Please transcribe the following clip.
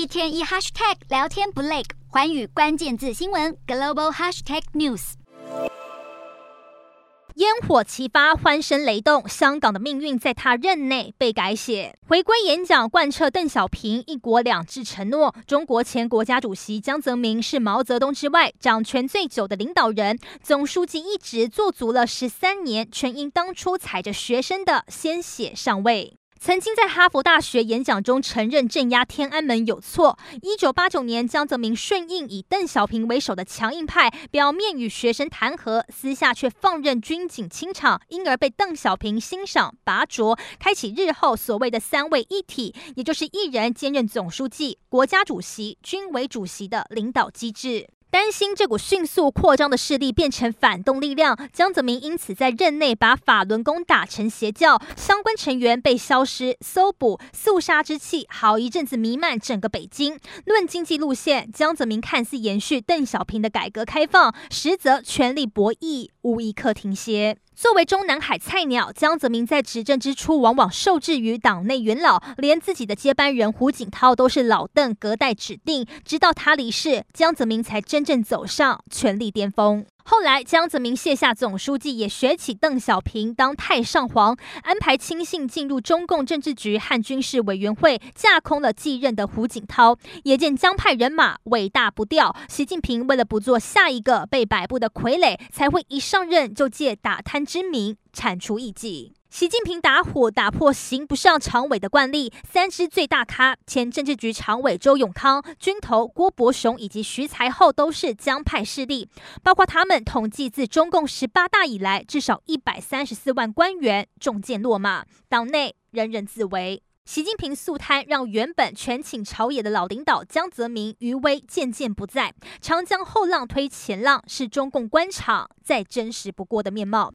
一天一 hashtag 聊天不累，寰宇关键字新闻 global hashtag news。烟火齐发，欢声雷动，香港的命运在他任内被改写。回归演讲贯彻邓小平“一国两制”承诺。中国前国家主席江泽民是毛泽东之外掌权最久的领导人，总书记一职做足了十三年，全因当初踩着学生的鲜血上位。曾经在哈佛大学演讲中承认镇压天安门有错。一九八九年，江泽民顺应以邓小平为首的强硬派，表面与学生谈和，私下却放任军警清场，因而被邓小平欣赏拔擢，开启日后所谓的三位一体，也就是一人兼任总书记、国家主席、军委主席的领导机制。担心这股迅速扩张的势力变成反动力量，江泽民因此在任内把法轮功打成邪教，相关成员被消失、搜捕，肃杀之气好一阵子弥漫整个北京。论经济路线，江泽民看似延续邓小平的改革开放，实则权力博弈无一刻停歇。作为中南海菜鸟，江泽民在执政之初往往受制于党内元老，连自己的接班人胡锦涛都是老邓隔代指定。直到他离世，江泽民才真正走上权力巅峰。后来，江泽民卸下总书记，也学起邓小平当太上皇，安排亲信进入中共政治局和军事委员会，架空了继任的胡锦涛。也见江派人马尾大不掉。习近平为了不做下一个被摆布的傀儡，才会一上任就借打贪之名铲除异己。习近平打虎，打破刑不上常委的惯例。三支最大咖，前政治局常委周永康、军头郭伯雄以及徐才厚都是江派势力。包括他们统计，自中共十八大以来，至少一百三十四万官员中箭落马，党内人人自危。习近平肃贪，让原本权倾朝野的老领导江泽民余威渐渐不在。长江后浪推前浪，是中共官场再真实不过的面貌。